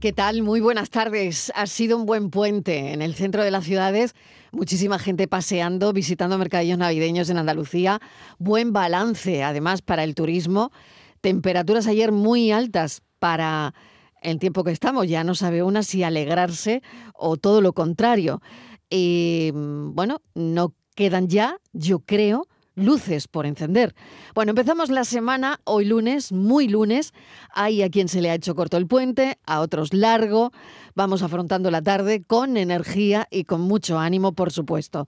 ¿Qué tal? Muy buenas tardes. Ha sido un buen puente en el centro de las ciudades. Muchísima gente paseando, visitando mercadillos navideños en Andalucía. Buen balance, además, para el turismo. Temperaturas ayer muy altas para el tiempo que estamos. Ya no sabe una si alegrarse o todo lo contrario. Y bueno, no quedan ya, yo creo, luces por encender. Bueno, empezamos la semana, hoy lunes, muy lunes. Hay a quien se le ha hecho corto el puente, a otros largo. Vamos afrontando la tarde con energía y con mucho ánimo, por supuesto.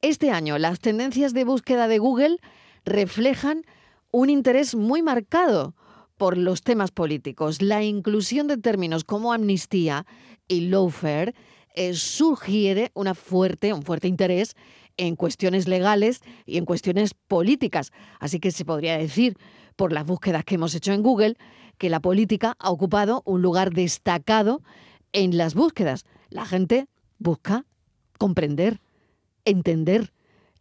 Este año, las tendencias de búsqueda de Google reflejan un interés muy marcado por los temas políticos. La inclusión de términos como amnistía y lawfare eh, sugiere una fuerte, un fuerte interés en cuestiones legales y en cuestiones políticas. Así que se podría decir, por las búsquedas que hemos hecho en Google, que la política ha ocupado un lugar destacado en las búsquedas. La gente busca comprender, entender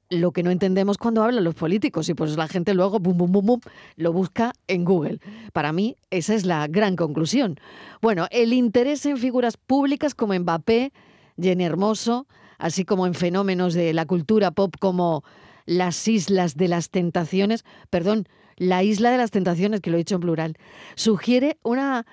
lo que no entendemos cuando hablan los políticos y pues la gente luego bum bum bum bum lo busca en Google. Para mí esa es la gran conclusión. Bueno, el interés en figuras públicas como Mbappé, Jenny Hermoso, así como en fenómenos de la cultura pop como las Islas de las Tentaciones, perdón, la Isla de las Tentaciones, que lo he dicho en plural, sugiere una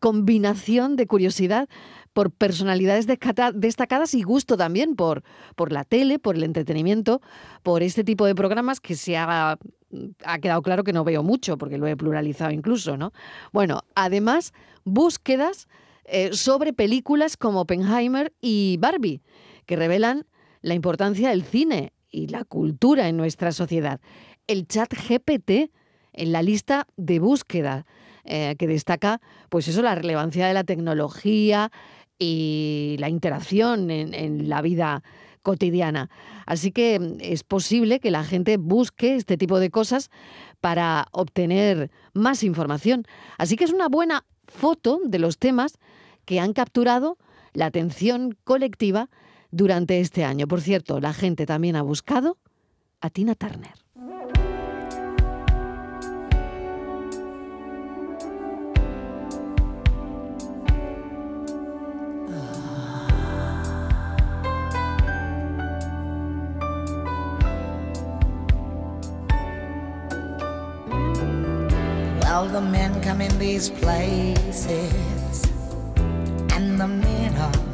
combinación de curiosidad por personalidades destacadas y gusto también por, por la tele, por el entretenimiento, por este tipo de programas que se ha, ha quedado claro que no veo mucho, porque lo he pluralizado incluso, ¿no? Bueno, además, búsquedas eh, sobre películas como Oppenheimer y Barbie que revelan la importancia del cine y la cultura en nuestra sociedad. El chat GPT en la lista de búsqueda eh, que destaca, pues eso, la relevancia de la tecnología y la interacción en, en la vida cotidiana. Así que mm, es posible que la gente busque este tipo de cosas para obtener más información. Así que es una buena foto de los temas que han capturado la atención colectiva durante este año. Por cierto, la gente también ha buscado a Tina Turner. Well, the men come in these places, and the men are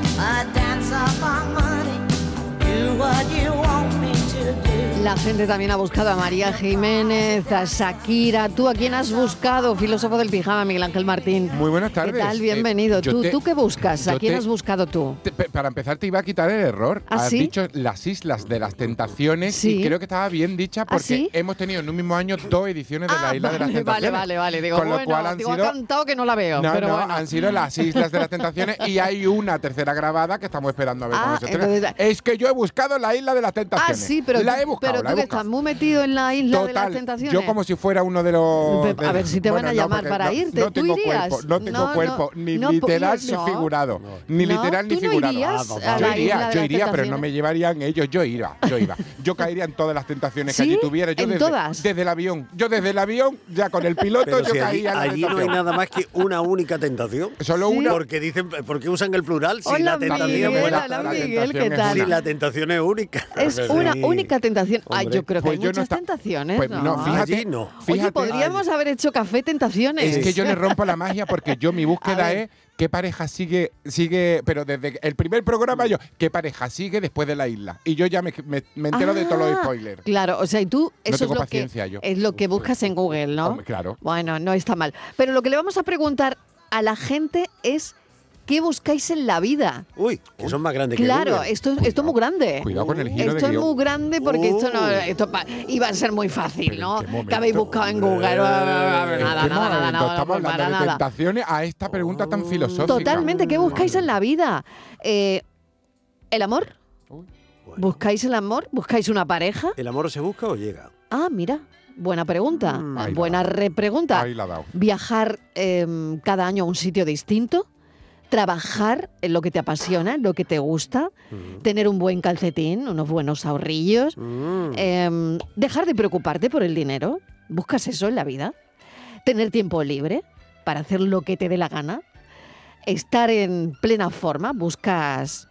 a dance upon money. Do what you want. La gente también ha buscado a María Jiménez, a Shakira. ¿Tú a quién has buscado, filósofo del pijama, Miguel Ángel Martín? Muy buenas tardes. ¿Qué tal? Eh, Bienvenido. ¿Tú, ¿Tú qué buscas? ¿A quién has buscado tú? para empezar, te iba a quitar el error. ¿Ah, has dicho las Islas de las Tentaciones y creo que estaba bien dicha ¿Ah, porque hemos tenido en un mismo año dos ediciones de la ah, Isla de las Tentaciones. Vale, vale, vale. Digo, Con lo cual han sido, cantado que no la veo. No, pero no, bueno. han sido las Islas de las Tentaciones y hay una tercera grabada que estamos esperando a ver cómo se estrena. Es que yo he buscado la Isla de las Tentaciones. Ah, sí, pero la he buscado, pero tú estás muy metido en la Isla de las Tentaciones. Yo como si fuera uno de los... a ver si te van a llamar para irte. No tengo cuerpo, no tengo cuerpo, ni literal ni figurado. Ni literal ni figurado. yo iría, yo iría, pero no me llevarían ellos. Yo iba, yo iba. Yo caería en todas las tentaciones que allí tuviera. Yo ¿En desde, todas? desde el avión. Yo desde el avión, ya con el piloto, yo caía allí, allí no hay nada más que una única tentación. Solo una. Porque dicen, porque usan el plural. Si la tentación es única. Es una única tentación. Ay, yo creo que hay muchas tentaciones. Pues no, fíjate, no. Oye, podríamos haber hecho café tentaciones. Es que yo le rompo la magia porque yo mi búsqueda es qué pareja sigue, sigue, pero desde el primer programa yo, qué pareja sigue después de la isla. Y yo ya me, entero de todos los Ah, spoilers. Claro, o sea, y tú No eso es tengo lo, que, paciencia yo. es lo que buscas en Google, ¿no? Hombre, claro. Bueno, no está mal. Pero lo que le vamos a preguntar a la gente es ¿qué buscáis en la vida? Uy, que son más grandes claro, que Claro, esto, esto es muy grande. Cuidado con el giro Esto es muy grande porque esto no esto iba a ser muy fácil, ¿no? Que habéis buscado en Google. Nada, nada, nada, nada. Estamos hablando de tentaciones a esta pregunta tan filosófica. Totalmente, ¿qué buscáis en la vida? Eh, ¿El amor? ¿Buscáis el amor? ¿Buscáis una pareja? ¿El amor se busca o llega? Ah, mira. Buena pregunta. Mm. Buena repregunta. Viajar em, cada año a un sitio distinto. Trabajar en lo que te apasiona, en lo que te gusta. Mm. Tener un buen calcetín, unos buenos ahorrillos. Mm. Em, dejar de preocuparte por el dinero. ¿Buscas eso en la vida? Tener tiempo libre para hacer lo que te dé la gana. Estar en plena forma. Buscas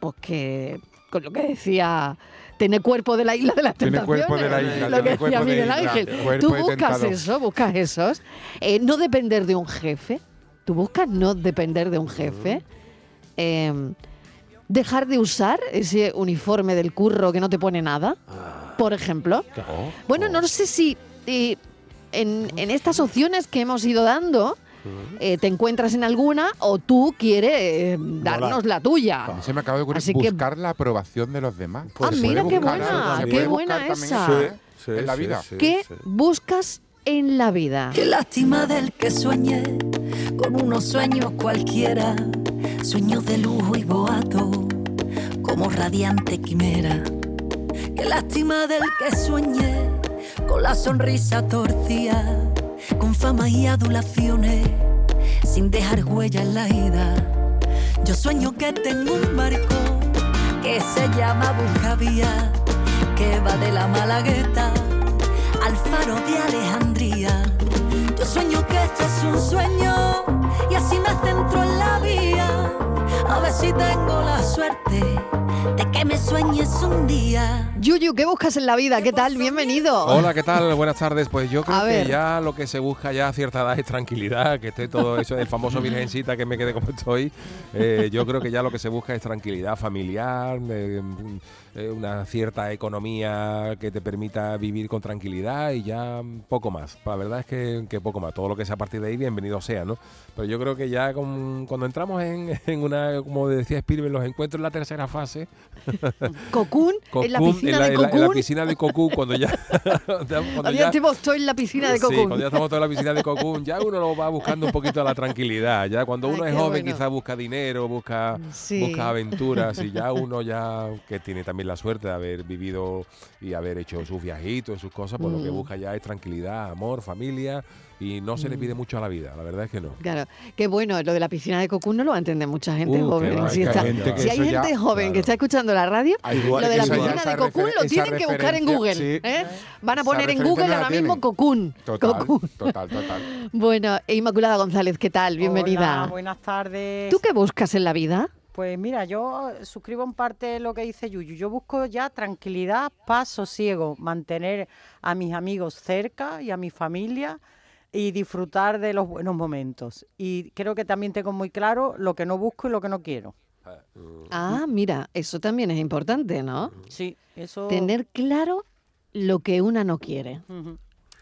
pues que con lo que decía tener cuerpo de la isla de las tentaciones. cuerpo de la isla. Lo que decía Miguel Ángel. Tú buscas eso, buscas esos. Eh, no depender de un jefe. Tú buscas no depender de un jefe. Em, dejar de usar ese uniforme del curro que no te pone nada, ah. por ejemplo. Bueno, no sé si en, en estas opciones que hemos ido dando, eh, te encuentras en alguna o tú quieres eh, darnos la tuya. Se me acaba de ocurrir buscar la aprobación de los demás. ah, mira qué buena, qué buena esa. en la vida. ¿Qué buscas en la vida? Qué lástima del que sueñe con unos sueños cualquiera, sueños de lujo y boato, como radiante quimera. Qué lástima del que sueñe con la sonrisa torcida con fama y adulaciones, sin dejar huella en la ida. Yo sueño que tengo un barco que se llama Buscavía, que va de la Malagueta al faro de Alejandría. Yo sueño que esto es un sueño y así me centro en la vía, a ver si tengo la suerte de que me sueñes un día. Yuyu, ¿qué buscas en la vida? ¿Qué tal? Bienvenido. Hola, ¿qué tal? Buenas tardes. Pues yo creo que ya lo que se busca ya a cierta edad es tranquilidad, que esté todo eso, el famoso virgencita que me quede como estoy. Eh, yo creo que ya lo que se busca es tranquilidad familiar, eh, una cierta economía que te permita vivir con tranquilidad y ya poco más. La verdad es que, poco más. Todo lo que sea a partir de ahí, bienvenido sea, ¿no? Pero yo creo que ya cuando entramos en, una, como decía Spielberg, los encuentros en la tercera fase. Cocoon, en la piscina de Cocoon. En la, piscina de Cocoon, cuando ya. cuando ya, estamos todos en la piscina de Cocoon. Sí, cuando ya estamos todos en la piscina de Cocoon, ya uno lo va buscando un poquito a la tranquilidad. Ya cuando uno es joven, quizás busca dinero, busca, busca aventuras y ya uno ya que tiene también la suerte de haber vivido y haber hecho sus viajitos, sus cosas, pues lo que mm. busca ya es tranquilidad, amor, familia y no se le pide mm. mucho a la vida, la verdad es que no. Claro, qué bueno, lo de la piscina de Cocoon no lo va a entender mucha gente uh, joven. si, hay gente joven que está escuchando la radio, lo de la piscina de Cocoon lo tienen que buscar en Google. ¿eh? Van a poner en Google ahora mismo Cocoon. Total, total, total. Bueno, Inmaculada González, ¿qué tal? Bienvenida. buenas tardes. ¿Tú qué buscas en la vida? Pues mira, yo suscribo en parte lo que dice Yuyu. Yo busco ya tranquilidad, paz, sosiego, mantener a mis amigos cerca y a mi familia y disfrutar de los buenos momentos. Y creo que también tengo muy claro lo que no busco y lo que no quiero. Ah, mira, eso también es importante, ¿no? Sí, eso. Tener claro lo que una no quiere.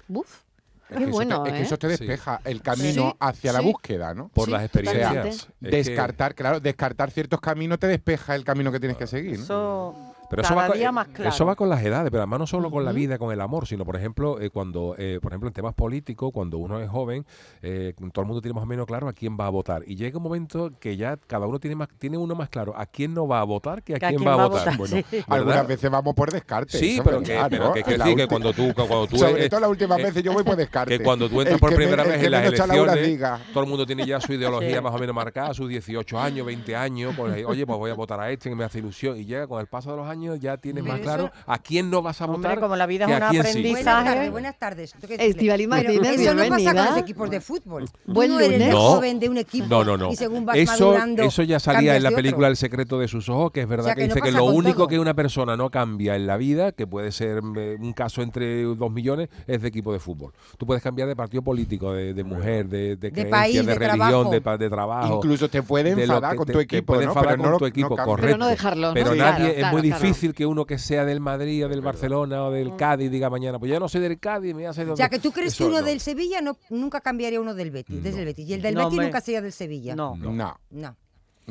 Buf. Es que, bueno, eso te, es que eso te despeja el camino hacia la búsqueda, ¿no? Por las experiencias. descartar, claro, descartar ciertos caminos te despeja el camino que tienes que seguir. ¿no? Eso pero eso va, con, eso va con las edades, pero además no solo con la vida, con el amor, sino por ejemplo, eh, cuando, eh, por ejemplo, en temas políticos, cuando uno es joven, eh, todo el mundo tiene más o menos claro a quién va a votar. Y llega un momento que ya cada uno tiene más, tiene uno más claro a quién no va a votar que a, quién, va, a votar. Bueno, algunas veces vamos por descarte. Sí, pero, que, pero que, decir que cuando tú, cuando tú Sobre todo las últimas veces yo voy por descarte. Que cuando tú entras por primera vez en las elecciones, todo el mundo tiene ya su ideología más o menos marcada, sus 18 años, 20 años, pues, oye, pues voy a votar a este que me hace ilusión. Y llega con el paso de los años ya tiene más claro a quién no vas a votar. como la vida es un aprendizaje. Buenas tardes. Estivali Martínez, Eso no pasa con los equipos de fútbol. Buen lunes. eres joven de un equipo no, no, no. y según vas eso, madurando, eso ya salía en la película El secreto de sus ojos, que es verdad que, dice que lo único que una persona no cambia en la vida, que puede ser eh, un caso entre dos millones, es de equipo de fútbol. Tú puedes cambiar de partido político, de, mujer, de, de, creencia, de, religión, de, trabajo. Incluso te puede enfadar con tu equipo, puede enfadar con tu equipo, correcto. Pero no dejarlo. Pero nadie, es muy difícil que uno que sea del Madrid del Barcelona o del Cádiz diga mañana, pues yo no soy del Cádiz, me hace O sea, que tú crees que uno del Sevilla no, nunca cambiaría uno del Betis, desde el Betis. Y el del Betis nunca sería del Sevilla. No. No. No.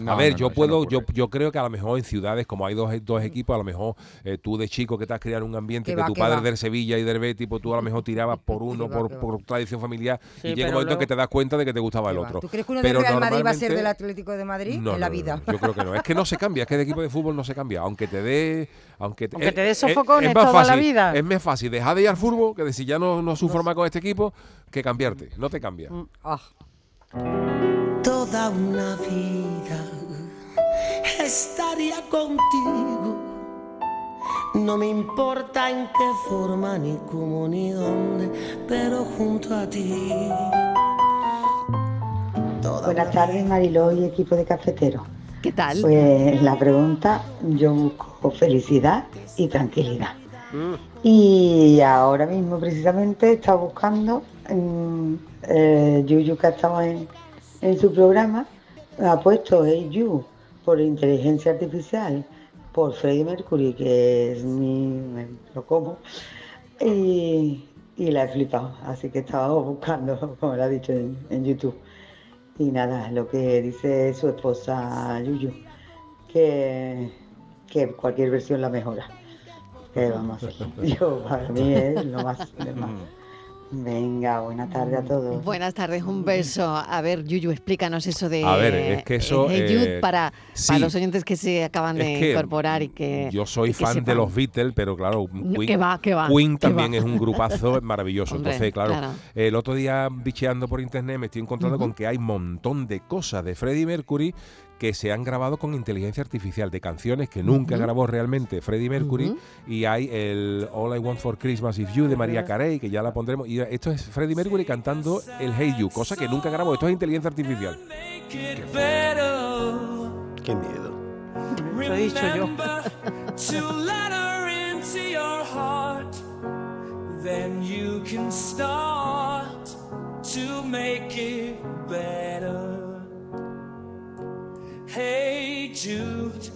A ver, yo puedo, yo, yo creo que a lo mejor en ciudades, como hay dos, dos equipos, a lo mejor eh, tú de chico que te has creado un ambiente que tu padre es del Sevilla y del Betis, pues tú a lo mejor tirabas por uno, por, por, tradición familiar, y llega un momento que te das cuenta de que te gustaba el otro. ¿Tú crees que uno del Real Madrid va a ser del Atlético de Madrid en la vida? yo creo que no. Es que no se cambia, es que de equipo de fútbol no se cambia. Aunque te dé. Aunque te, aunque te dé sofocones toda la vida. Es más fácil dejar de ir al fútbol que decir ya no, no sufro más con este equipo que cambiarte. No te cambia. Mm, ah. Toda una vida estaría contigo. No me importa en qué forma, ni cómo, ni dónde, pero junto a ti. Buenas tardes, Mariló y equipo de cafetero. ¿Qué tal? Pues la pregunta, yo busco felicidad y tranquilidad. Mm. Y ahora mismo precisamente está buscando, mm, eh, Yuyu que ha estado en, en su programa, ha puesto Hey You por inteligencia artificial, por Freddie Mercury, que es mi, lo como, y, la he flipado. Así que estaba buscando, como lo ha dicho en YouTube. Y nada, lo que dice su esposa Yuyu, que, que cualquier versión la mejora. Que vamos a hacer. Yo, para mí es lo más. Lo más. Venga, buenas tardes a todos. Buenas tardes, un beso. A ver, Yuyu, explícanos eso de a ver, es que eso, eh, para, para, los oyentes que se acaban de incorporar y que. Yo soy fan de los Beatles, pero claro, Queen, va, va, Queen también es un grupazo maravilloso. Entonces, claro, el otro día bicheando por internet me estoy encontrando con que hay un montón de cosas de Freddie Mercury que se han grabado con inteligencia artificial de canciones que nunca grabó realmente Freddie Mercury y hay el All I Want for Christmas Is You de María Carey que ya la pondremos y esto es Freddie Mercury cantando el Hey You, cosa que nunca grabó, esto es inteligencia artificial. Qué miedo. Lo he dicho yo. then you can start to make it better. Hey Jude.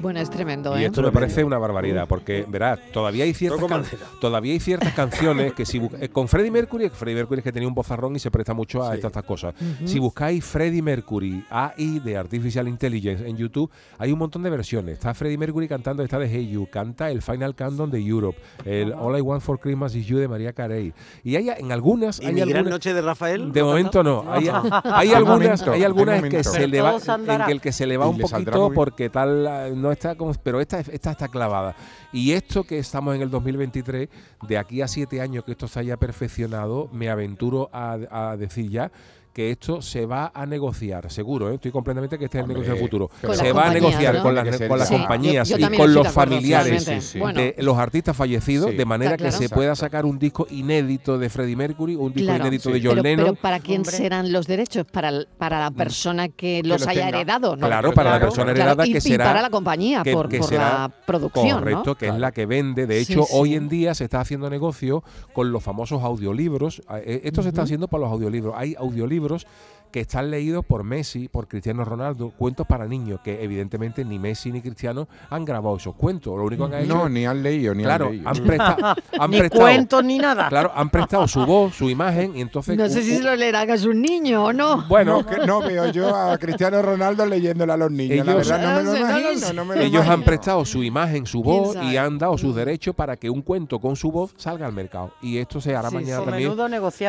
Bueno, es tremendo. Y ¿eh? esto me parece una barbaridad, porque verás, todavía hay ciertas, todavía hay ciertas canciones que si eh, con Freddie Mercury, Freddie Mercury es que tenía un bozarrón y se presta mucho a estas, cosas. Si buscáis Freddie Mercury AI de Artificial Intelligence en YouTube, hay un montón de versiones. Está Freddie Mercury cantando esta de Hey You, canta el Final Countdown de Europe, el All I Want for Christmas is You de María Carey. Y hay en algunas, ¿Y hay algunas, noche de Rafael. De momento no. Hay, algunas, hay algunas que se le va, en el que se le va un poquito porque tal ah, no está como, pero esta, esta está clavada. Y esto que estamos en el 2023, de aquí a siete años que esto se haya perfeccionado, me aventuro a, a decir ya que esto se va a negociar, seguro, ¿eh? estoy completamente que este es el negocio del futuro. Se va a negociar con, las, con las compañías y con los familiares de los artistas fallecidos, de manera que se pueda sacar un disco inédito de Freddie Mercury, un disco inédito de John Lennon. Pero ¿para quién serán los derechos? Para, para la mm. persona que los haya heredado, ¿no? Claro, para la persona heredada que será... Y para la compañía, por, la producción, Correcto, que es la que vende. De hecho, hoy en día se está haciendo negocio con los famosos audiolibros. Eh, esto se está haciendo para los audiolibros. Hay audiolibros libros que están leídos por Messi, por Cristiano Ronaldo, cuentos para niños, que evidentemente ni Messi ni Cristiano han grabado esos cuentos. Lo único que han hecho. No, ni han leído, ni claro, han leído. Han, prestado, ni cuentos ni nada. Claro, han prestado su voz, su imagen y entonces. No sé si se lo leerán a sus niños o no. Bueno, no, no veo yo a Cristiano Ronaldo leyéndole a los niños. Ellos, la verdad, no me lo imagino. ellos han prestado su imagen, su voz y han dado sus derechos para que un cuento con su voz salga al mercado. Y esto se hará mañana también.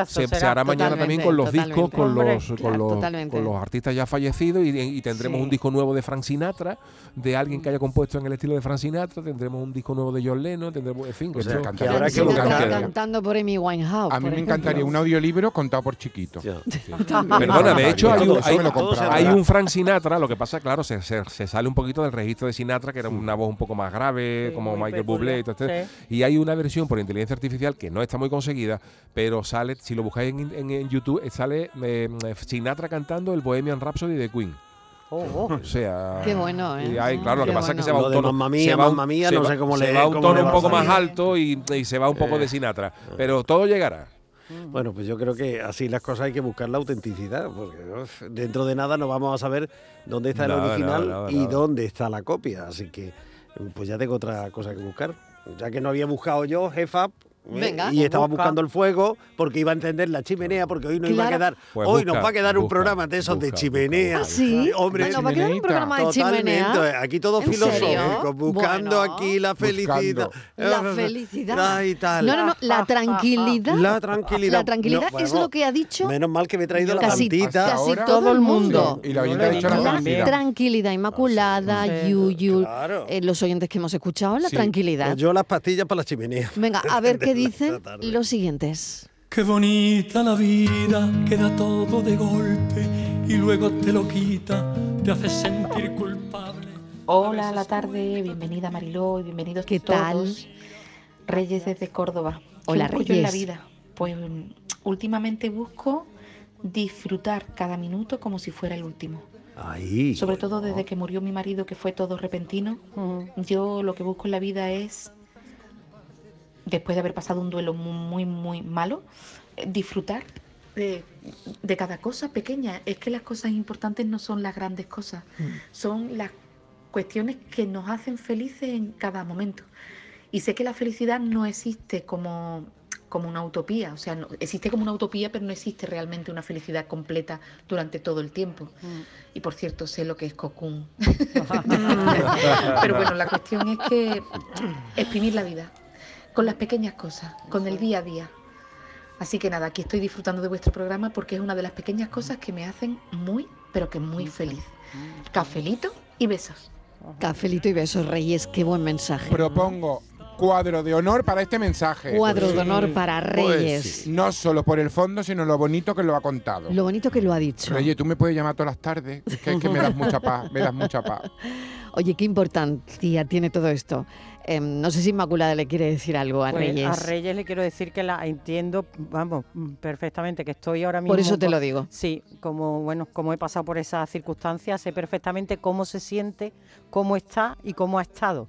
Se, hará mañana también con los discos, con los con los, artistas ya fallecidos y, tendremos un disco nuevo de Frank Sinatra, de alguien que haya compuesto en el estilo de Frank Sinatra, tendremos un disco nuevo de John Lennon, tendremos, en fin, que, cantando por Amy Winehouse. A mí me encantaría un audiolibro contado por chiquito. Perdona, de hecho hay, un Frank Sinatra, lo que pasa, claro, se, sale un poquito del registro de Sinatra, que era una voz un poco más grave, como Michael Bublé y todo este, y hay una versión por inteligencia artificial que no está muy conseguida, pero sale, si lo buscáis en, YouTube, sale eh, Sinatra cantando el Bohemian Rhapsody de Queen. Oh, oh. O sea, qué bueno, ¿eh? claro, lo que pasa es que se va un tono, se va un, mía, no sé cómo se va un tono un poco más alto y, se va un poco de Sinatra, pero todo llegará. Bueno, pues yo creo que así las cosas hay que buscar la autenticidad, porque dentro de nada no vamos a saber dónde está el original y dónde está la copia, así que pues ya tengo otra cosa que buscar. Ya que no había buscado yo, jefa, y estaba buscando el fuego porque iba a encender la chimenea porque hoy no iba a quedar pues hoy nos va a quedar un programa de esos de chimenea. ¿Ah, sí. Hombre va a quedar un programa de chimenea aquí todo filosófico buscando aquí la felicidad. La felicidad. Y tal. no no no la tranquilidad. La tranquilidad. La tranquilidad es lo que ha dicho menos mal que me he traído la plantita. casi todo el mundo. y la oyente ha dicho la tranquilidad. inmaculada yuyu eh, los oyentes que hemos escuchado la tranquilidad. Yo las pastillas para la chimenea. Venga a ver qué dicen los siguientes. Qué bonita la vida, queda todo de golpe y luego te lo quita, te hace sentir culpable. Hola, la tarde, bienvenida Mariló y bienvenidos ¿Qué todos. Tal? Reyes desde Córdoba. Hola, Reyes. en la vida? Pues últimamente busco disfrutar cada minuto como si fuera el último. Ahí. Sobre todo desde que murió mi marido, que fue todo repentino. Yo lo que busco en la vida es después de haber pasado un duelo muy, muy, malo, eh, disfrutar de, cada cosa pequeña. Es que las cosas importantes no son las grandes cosas, mm. son las cuestiones que nos hacen felices en cada momento. Y sé que la felicidad no existe como, como una utopía, o sea, no, existe como una utopía, pero no existe realmente una felicidad completa durante todo el tiempo. Mm. Y por cierto, sé lo que es cocún. pero bueno, la cuestión es que exprimir la vida, con las pequeñas cosas, con el día a día. Así que nada, aquí estoy disfrutando de vuestro programa porque es una de las pequeñas cosas que me hacen muy, pero que muy feliz. Cafelito y besos. Cafelito y besos, Reyes, qué buen mensaje. Propongo cuadro de honor para este mensaje. Cuadro de honor para pues Reyes. no solo por el fondo, sino lo bonito que lo ha contado. Lo bonito que lo ha dicho. Reyes, tú me puedes llamar todas las tardes, es que, es que me das mucha paz, me das mucha paz. Oye, qué importancia tiene todo esto. Em, no sé si Inmaculada le quiere decir algo a pues Reyes. A Reyes le quiero decir que la entiendo, vamos, perfectamente, que estoy ahora mismo. Por eso te lo digo. Sí, como bueno, como he pasado por esas circunstancias, sé perfectamente cómo se siente, cómo está y cómo ha estado.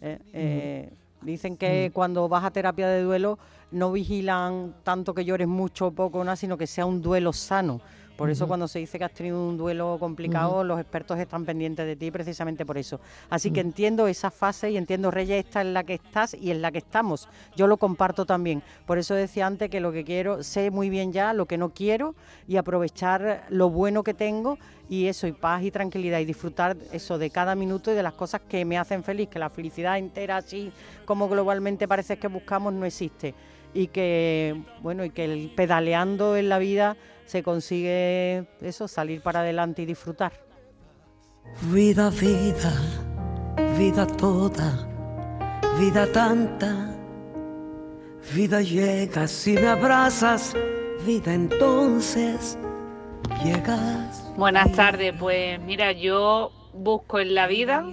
Eh, eh, dicen que cuando vas a terapia de duelo no vigilan tanto que llores mucho o poco, nada, sino que sea un duelo sano. Por eso cuando se dice que has tenido un duelo complicado, los expertos están pendientes de ti precisamente por eso. Así que entiendo esa fase y entiendo, Reyes, esta en la que estás y en la que estamos. Yo lo comparto también. Por eso decía antes que lo que quiero, sé muy bien ya lo que no quiero y aprovechar lo bueno que tengo y eso, y paz y tranquilidad y disfrutar eso de cada minuto y de las cosas que me hacen feliz, que la felicidad entera así como globalmente parece que buscamos no existe y que bueno, y que el pedaleando en la vida se consigue eso, salir para adelante y disfrutar. Vida, vida, vida toda, vida tanta, vida llega si me abrazas, vida entonces llegas. Buenas tardes, pues mira, yo busco en la vida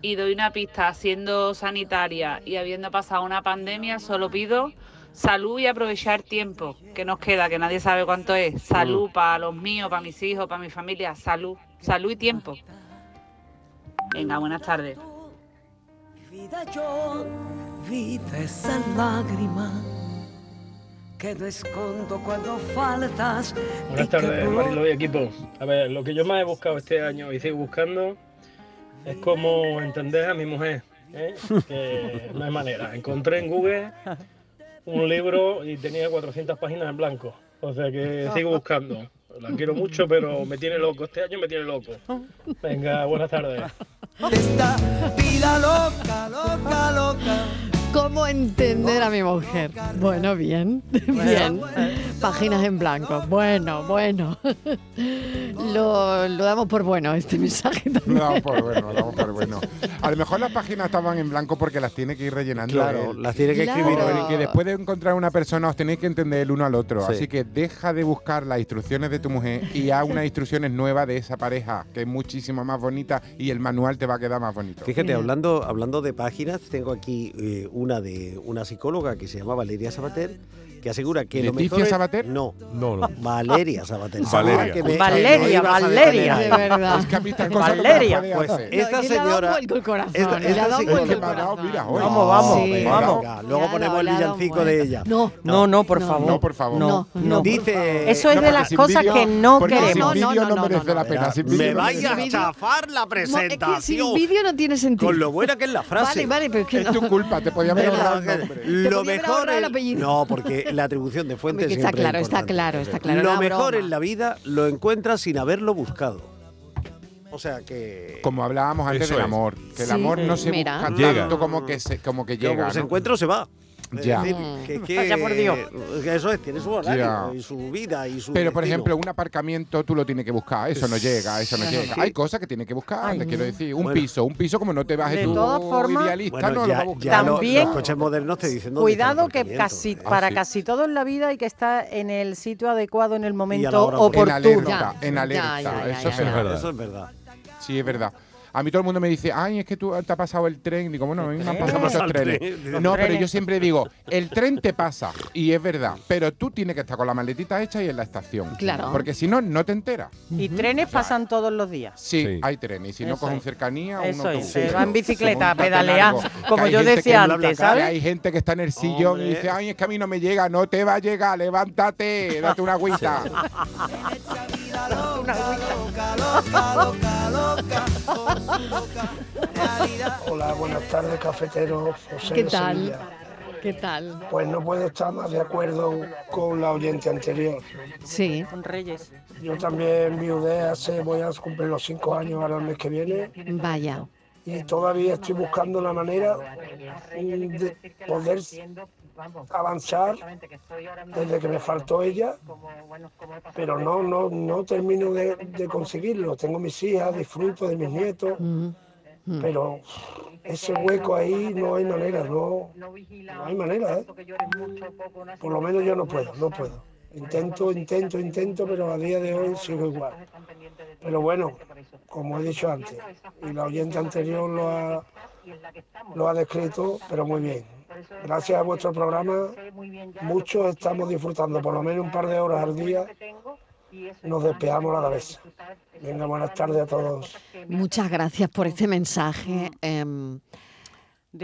y doy una pista siendo sanitaria y habiendo pasado una pandemia, solo pido salud y aprovechar tiempo que nos queda, que nadie sabe cuánto es. Salud mm. para los míos, para mis hijos, para mi familia. Salud, salud y tiempo. Venga, buenas tardes. Vida yo, vida esa lágrima que no escondo cuando faltas. Buenas tardes, Marilo y equipo. A ver, lo que yo más he buscado este año y sigo buscando es cómo entender a mi mujer. ¿eh? Que no hay manera. Encontré en Google un libro y tenía 400 páginas en blanco. O sea que sigo buscando. La quiero mucho, pero me tiene loco. Este año me tiene loco. Venga, buenas tardes. Esta vida loca, loca, loca. ¿Cómo entender a mi mujer? Bueno, bien, bien. Páginas en blanco. Bueno, bueno. Lo, damos por bueno este mensaje también. Lo damos por bueno, lo damos por bueno. A lo mejor las páginas estaban en blanco porque las tiene que ir rellenando. Claro, las tiene que escribir. Y que después de encontrar una persona os tenéis que entender el uno al otro. Así que deja de buscar las instrucciones de tu mujer y haz unas instrucciones nuevas de esa pareja, que es muchísimo más bonita y el manual te va a quedar más bonito. Fíjate, hablando, hablando de páginas, tengo aquí eh, una de una psicóloga que se llama Valeria Sabater que asegura que lo mejor es... Sabater? No, no, no. Valeria Sabater. Valeria, que Valeria, Valeria. De verdad. Es que a mí estas cosas Valeria. No pues esta señora... el corazón. Esta, esta señora... Mira, vamos, vamos, sí. vamos. Luego ponemos el villancico de ella. No, no, no, por favor. No, por favor. No, no. Dice... Eso es de las cosas que no queremos. Sin vídeo no merece la pena. Me vaya a chafar la presentación. Sin vídeo no tiene sentido. Con lo buena que es la frase. Vale, vale, pero es que Es tu culpa, te podía haber ahorrado el nombre. Lo mejor... No, porque la atribución de fuentes Está claro, está claro, está claro. Lo mejor en la vida lo encuentras sin haberlo buscado. O sea que. Como hablábamos antes del amor, que el amor no se busca tanto como que, se, como que llega. Como se encuentra o se va. Ya. que, que, por Dios. eso es, tiene su horario y su vida y su. Pero, por ejemplo, un aparcamiento tú lo tienes que buscar. Eso no llega, eso no llega. Hay cosas que tienes que buscar, te quiero decir. Un piso, un piso como no te bajes tú idealista, no lo va a buscar. También, los, coches modernos te dicen Cuidado que casi, ¿eh? para casi todo en la vida hay que estar en el sitio adecuado en el momento oportuno. En alerta, en alerta. Eso es verdad. Eso es verdad. Sí, es verdad. A mí todo el mundo me dice, ay, es que tú te ha pasado el tren. Digo, bueno, a mí me han pasado muchos trenes. No, pero yo siempre digo, el tren te pasa, y es verdad, pero tú tienes que estar con la maletita hecha y en la estación. Claro. Porque si no, no te enteras. Y trenes pasan todos los días. Sí, hay trenes. Y si no cogen cercanía, Eso uno se va en bicicleta, pedalea, como yo decía antes, ¿sabes? Hay gente que está en el sillón y dice, ay, es que a mí no me llega, no te va a llegar, levántate, date una agüita. Hola, buenas tardes, cafetero José ¿Qué tal? ¿Qué tal? Pues no puedo estar más de acuerdo con la oyente anterior. Sí. Con Reyes. Yo también viudé hace, voy a cumplir los cinco años ahora el mes que viene. Vaya. Y todavía estoy buscando la manera de poder avanzar desde que me faltó ella, pero no, no, no termino de, conseguirlo. Tengo mis hijas, disfruto de mis nietos, pero ese hueco ahí no hay manera, no, no hay manera. ¿eh? Por lo menos yo no puedo, no puedo. Intento, intento, intento, pero a día de hoy sigo igual. Pero bueno, como he dicho antes, y la oyente anterior lo ha, lo ha descrito, pero muy bien Gracias a vuestro programa, muchos estamos disfrutando por lo menos un par de horas al día. Nos despejamos la cabeza. Venga, buenas tardes a todos. Muchas gracias por este mensaje. Em,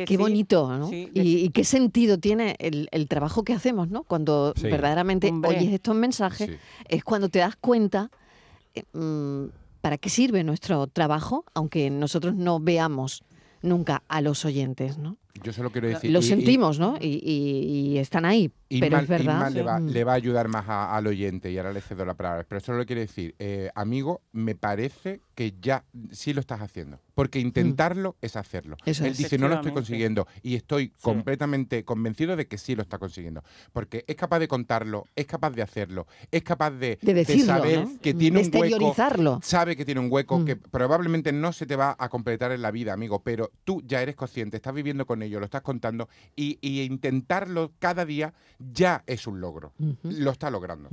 qué bonito, ¿no? y, qué sentido tiene el, trabajo que hacemos, ¿no? Cuando verdaderamente oyes estos mensajes, es cuando te das cuenta em, para qué sirve nuestro trabajo, aunque nosotros no veamos nunca a los oyentes, ¿no? Yo solo quiero decir. Lo sentimos, ¿no? Y, están ahí. Pero es verdad. le, va, le, va, a ayudar más al oyente y ahora le cedo la palabra. Pero solo le quiero decir, eh, amigo, me parece que ya sí lo estás haciendo. Porque intentarlo es hacerlo. Él dice, no lo estoy consiguiendo. Y estoy completamente convencido de que sí lo está consiguiendo. Porque es capaz de contarlo, es capaz de hacerlo, es capaz de, saber que tiene un hueco. Sabe que tiene un hueco que probablemente no se te va a completar en la vida, amigo. Pero tú ya eres consciente, estás viviendo con ello, lo estás contando. Y, intentarlo cada día ya es un logro. Lo está logrando.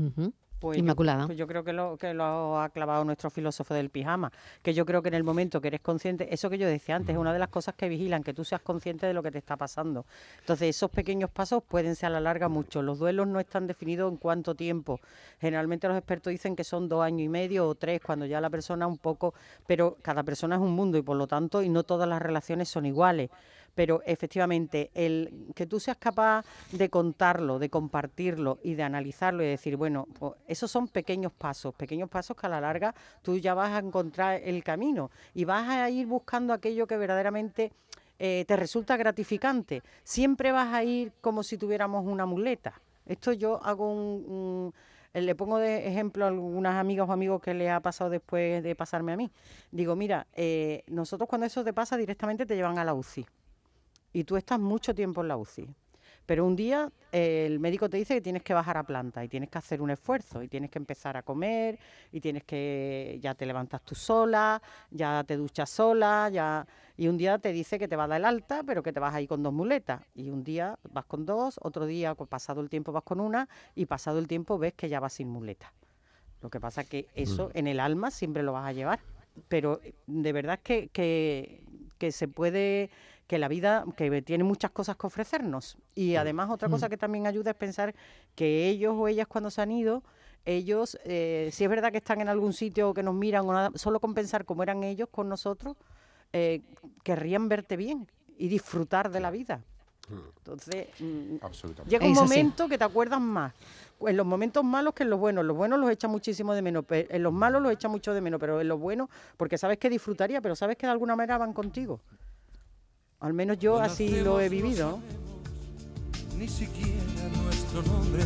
Pues Inmaculada. Yo, pues yo creo que lo, que lo ha clavado nuestro filósofo del pijama, que yo creo que en el momento que eres consciente, eso que yo decía antes, es una de las cosas que vigilan, que tú seas consciente de lo que te está pasando. Entonces, esos pequeños pasos pueden ser a la larga mucho. Los duelos no están definidos en cuánto tiempo. Generalmente los expertos dicen que son dos años y medio o tres, cuando ya la persona un poco, pero cada persona es un mundo y por lo tanto, y no todas las relaciones son iguales pero efectivamente el que tú seas capaz de contarlo, de compartirlo y de analizarlo y decir, bueno, pues esos son pequeños pasos, pequeños pasos que a la larga tú ya vas a encontrar el camino y vas a ir buscando aquello que verdaderamente eh, te resulta gratificante. Siempre vas a ir como si tuviéramos una muleta. Esto yo hago un, le pongo de ejemplo a algunas amigas o amigos que le ha pasado después de pasarme a mí. Digo, mira, eh, nosotros cuando eso te pasa directamente te llevan a la UCI y tú estás mucho tiempo en la UCI. Pero un día eh, el médico te dice que tienes que bajar a planta y tienes que hacer un esfuerzo y tienes que empezar a comer y tienes que ya te levantas tú sola, ya te duchas sola, ya y un día te dice que te va a dar el alta, pero que te vas ahí con dos muletas y un día vas con dos, otro día pasado el tiempo vas con una y pasado el tiempo ves que ya vas sin muleta. Lo que pasa que eso mm. en el alma siempre lo vas a llevar, pero de verdad que, que, que se puede que la vida que tiene muchas cosas que ofrecernos. Y mm. además otra cosa mm. que también ayuda es pensar que ellos o ellas cuando se han ido, ellos, eh, si es verdad que están en algún sitio que nos miran, o nada, solo con pensar cómo eran ellos con nosotros, eh, querrían verte bien y disfrutar de la vida. Mm. Entonces, llega un momento que te acuerdas más en los momentos malos que en los buenos. Los buenos los echa muchísimo de menos, en los malos los echa mucho de menos, pero en los buenos, porque sabes que disfrutaría, pero sabes que de alguna manera van contigo. Al menos yo así lo he vivido. Ni siquiera nuestro nombre,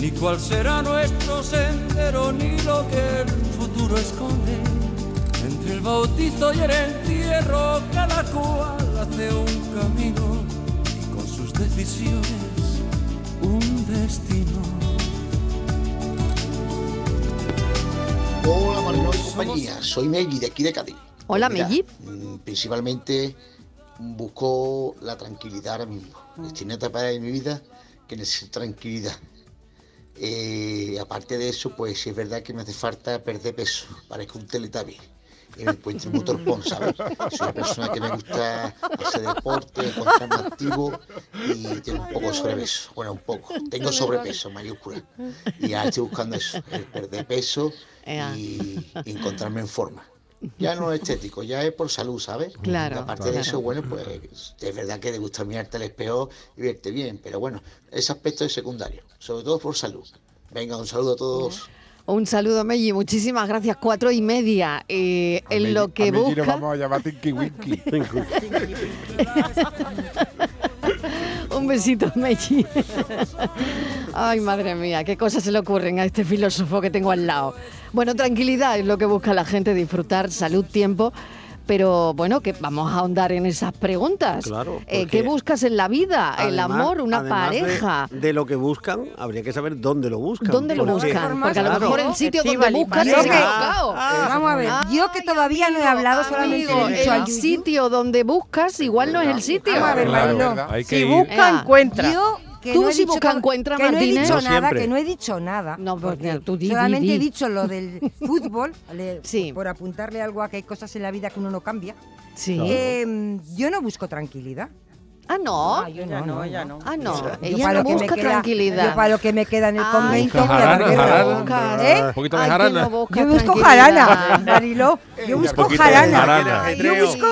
ni cuál será nuestro sendero, ni lo que el futuro esconde. Entre el bautizo y el entierro, cada cual hace un camino y con sus decisiones un destino. Hola Manuel compañía, soy Meggy de aquí de Cádiz. Hola Meggy. Mm, principalmente busco la tranquilidad ahora mismo. Estoy en una etapa de mi vida que necesito tranquilidad. Eh, aparte de eso, pues es verdad que me hace falta perder peso. Parezco un teletabi. Y me encuentro un motorpón, ¿sabes? Soy una persona que me gusta hacer deporte, encontrarme activo y tengo un poco de sobrepeso. Bueno, un poco. Tengo sobrepeso, mayúscula. Y ya estoy buscando eso, el perder peso y encontrarme en forma ya no es estético, ya es por salud, ¿sabes? Claro. aparte de eso, bueno, pues es verdad que te gusta mirarte al espejo y verte bien, pero bueno, ese aspecto es secundario, sobre todo por salud. Venga, un saludo a todos. Un saludo, Meji. Muchísimas gracias. Cuatro y media. Eh, en lo que busca... vamos a llamar Tinky Winky. Un besito, Meji. Ay, madre mía, qué cosas se le ocurren a este filósofo que tengo al lado. Bueno, tranquilidad es lo que busca la gente, disfrutar, salud, tiempo. Pero bueno, que vamos a ahondar en esas preguntas. Claro. Eh, ¿Qué buscas en la vida? el amor, una pareja. De, lo que buscan, habría que saber dónde lo buscan. ¿Dónde lo buscan? Porque a lo mejor el sitio donde buscas es equivocado. Ah, vamos a ver, yo que todavía no he hablado, solamente el sitio donde buscas igual no es el sitio. Vamos a ver. Si busca, encuentra. Tú no si busca encuentra, que Martínez. no he dicho nada, que no he dicho nada. No, porque tú di, Solamente he dicho lo del fútbol, sí. por apuntarle algo a que hay cosas en la vida que uno no cambia. Sí. Eh, yo no busco tranquilidad. Ah, no. Ah, yo no, no, ella no. Ah, no. ella no busca tranquilidad. Yo para lo que me queda en el convento voy a ¿Eh? Un poquito de jarana. yo busco jarana, Mariló. Yo busco jarana. Yo busco.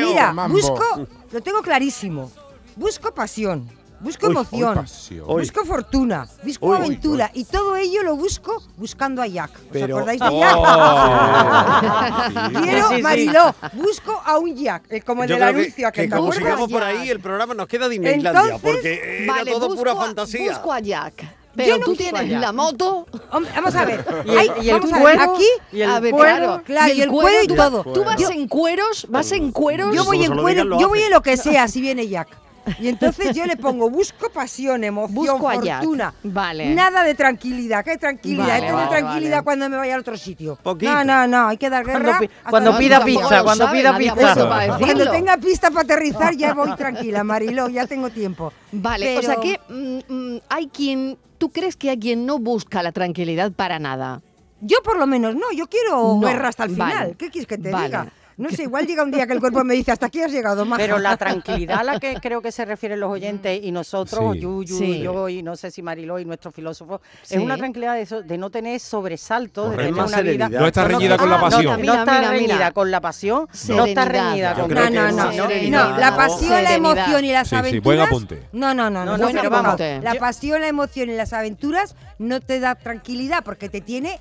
Mira, busco. Lo tengo clarísimo. Busco pasión busco emoción, busco fortuna, busco aventura y todo ello lo busco buscando a Jack. ¿Os acordáis de Jack? Oh. Quiero, Mariló, busco a un Jack, como el del anuncio. Que, que como sigamos por ahí, el programa nos queda Disneylandia, porque era todo pura fantasía. Busco a Jack. Pero tú tienes la moto. vamos a ver. Y el, cuero, aquí. Y el cuero. Claro, y el, cuero, y todo. Tú vas en cueros, vas en cueros. Yo voy en cuero, yo voy en lo que sea, si viene Jack. Y entonces yo le pongo, busco pasión, emoción, fortuna. Vale. Nada de tranquilidad. ¿Qué tranquilidad? Tengo tranquilidad cuando me vaya a otro sitio. No, no, no. Hay que dar guerra. Cuando, pida pizza, cuando pida pizza. Cuando tenga pista para aterrizar ya voy tranquila, Marilo, ya tengo tiempo. Vale, o sea que mm, mm, hay quien... ¿Tú crees que hay quien no busca la tranquilidad para nada? Yo por lo menos no, yo quiero guerra hasta el final. ¿Qué quieres que te diga? No sé, igual llega un día que el cuerpo me dice, hasta aquí has llegado, más. Pero la tranquilidad a la que creo que se refieren los oyentes y nosotros, Yuyu, y yo y no sé si Mariló y nuestro filósofo, es una tranquilidad de, de no tener sobresaltos, de tener una vida... No está reñida con la pasión. No, está reñida con la pasión, no está reñida con... No, no, no, no, la pasión, la emoción y las aventuras... buen apunte. No, no, no, no, no, La pasión, la emoción y las aventuras no te da tranquilidad porque te tiene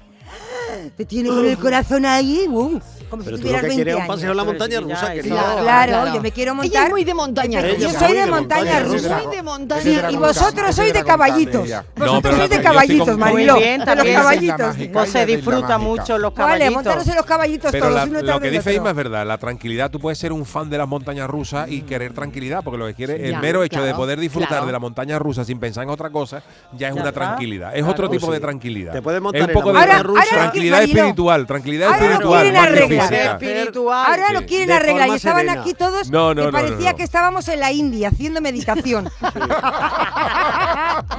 te tiene con el corazón ahí, uh, como Pero si tuvieras tú lo que 20 un paseo en la montaña rusa. Claro, claro, yo me quiero montar. Ella es muy de montaña rusa. Yo soy de montaña rusa. Muy de montaña Y vosotros sois de caballitos. Vosotros sois de caballitos, Marilo. Muy bien, también. los caballitos. No se disfruta mucho los caballitos. Vale, montaros en los caballitos todos. Lo que dice Isma es verdad. La tranquilidad, tú puedes ser un fan de las montañas rusas y querer tranquilidad, porque lo que quiere, el mero hecho de poder disfrutar de la montaña rusa sin pensar en otra cosa, ya es una tranquilidad. Es otro tipo de tranquilidad. Te puedes montar un poco de tranquilidad espiritual, tranquilidad espiritual. Ahora lo quieren arreglar y estaban aquí todos que parecía que estábamos en la India haciendo meditación.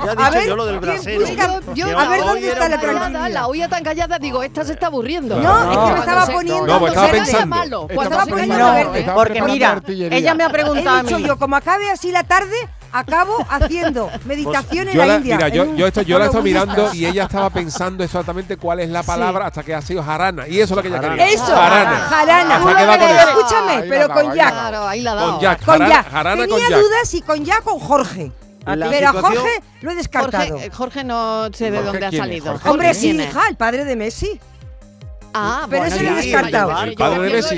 Ya he dicho yo lo del brasero. a ver dónde está la tranquilidad. La olla tan callada, digo, esta se está aburriendo. No, es que me estaba poniendo. No, pues estaba pensando. Malo. Estaba poniendo Porque mira, ella me ha preguntado a mí. yo, como acabe así la tarde, acabo haciendo pues meditación en la, India. Mira, yo, yo, esto, yo la estoy mirando y ella estaba pensando exactamente cuál es la palabra hasta que ha sido jarana. Y eso es lo que ella quería. Eso, jarana. Jarana. Pero escúchame, pero con Jack. Claro, ahí la Con Jack. Con Jack. Tenía dudas si con Jack o con Jorge. Pero a Jorge lo he descartado. Jorge, no sé de dónde ha salido. Hombre, sí, hija, el padre de Messi. Ah, pero bueno, eso lo he descartado. El padre de Messi.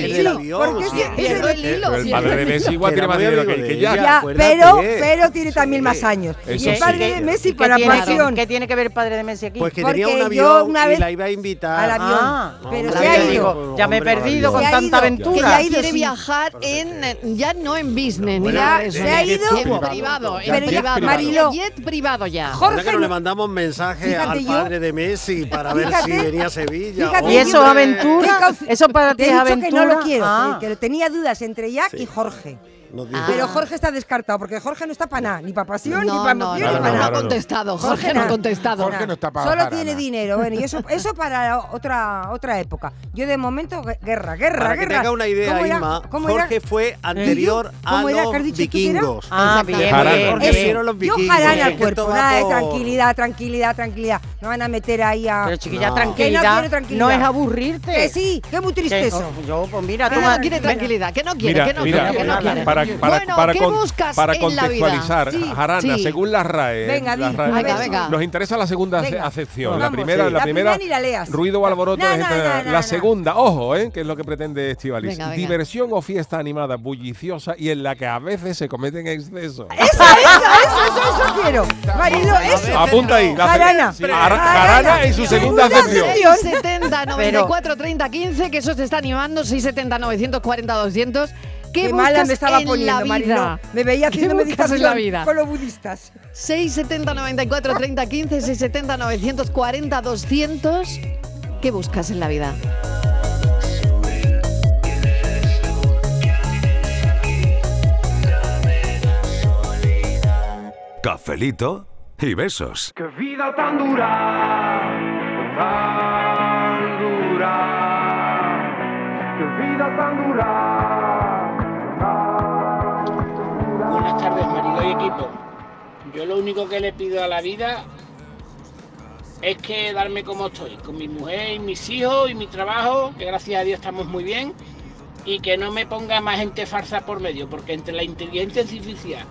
Porque ese, el hilo. El padre de Messi igual tiene más dinero que, ya. pero, pero tiene también más años. Y el padre de Messi para pasión. ¿Qué tiene que ver el padre de Messi aquí? Pues que tenía un avión y la iba a invitar. Al avión. Ah, pero se ha ido. Ya me he perdido con tanta aventura. Que quiere viajar en, ya no en business, mira, se ha ido privado, en privado. Jet privado ya. Jorge no le mandamos mensaje al padre de Messi para ver si venía a Sevilla. Y eso aventura? ¿Eso para ti es aventura? que no lo quiero, ah. que tenía dudas entre Jack y Jorge. Pero Jorge está descartado, porque Jorge no está para nada, ni para pasión, ni para emoción, ni para nada. No ha contestado, Jorge no ha contestado. Jorge no está para Solo tiene dinero, bueno, y eso, eso para otra, otra época. Yo de momento, guerra, guerra, para guerra. que tenga una idea, Inma, Jorge fue anterior a los vikingos. Ah, bien, bien, bien. los vikingos. Yo jarana al cuerpo, nada de tranquilidad, tranquilidad, tranquilidad. No van a meter ahí a... Pero chiquilla, tranquilidad, no es aburrirte. Que sí, que muy triste eso. Yo, pues mira, tú... Quiere tranquilidad, que no quiere, que no quiere, Para para, para contextualizar, Jarana, según la RAE, venga, nos interesa la segunda acepción. la primera, la, primera, ruido o alboroto. la segunda, ojo, ¿eh? que es lo que pretende Estivalis. Diversión o fiesta animada bulliciosa y en la que a veces se cometen excesos. Eso, eso, eso, eso, quiero. Marilo, eso. Apunta ahí. Jarana. Jarana en su segunda acepción. 70 94 30 15, que eso se está animando. 670 940 200 ¿Qué, mala me estaba poniendo, Marina. Me veía haciendo meditación en la vida? con los budistas. 670 94 30 15, 670 940 200. ¿Qué buscas en la vida? Cafelito y besos. ¡Qué vida tan dura! Tan Yo lo único que le pido a la vida es que darme como estoy, con mi mujer y mis hijos y mi trabajo, que gracias a Dios estamos muy bien, y que no me ponga más gente farsa por medio, porque entre la inteligencia artificial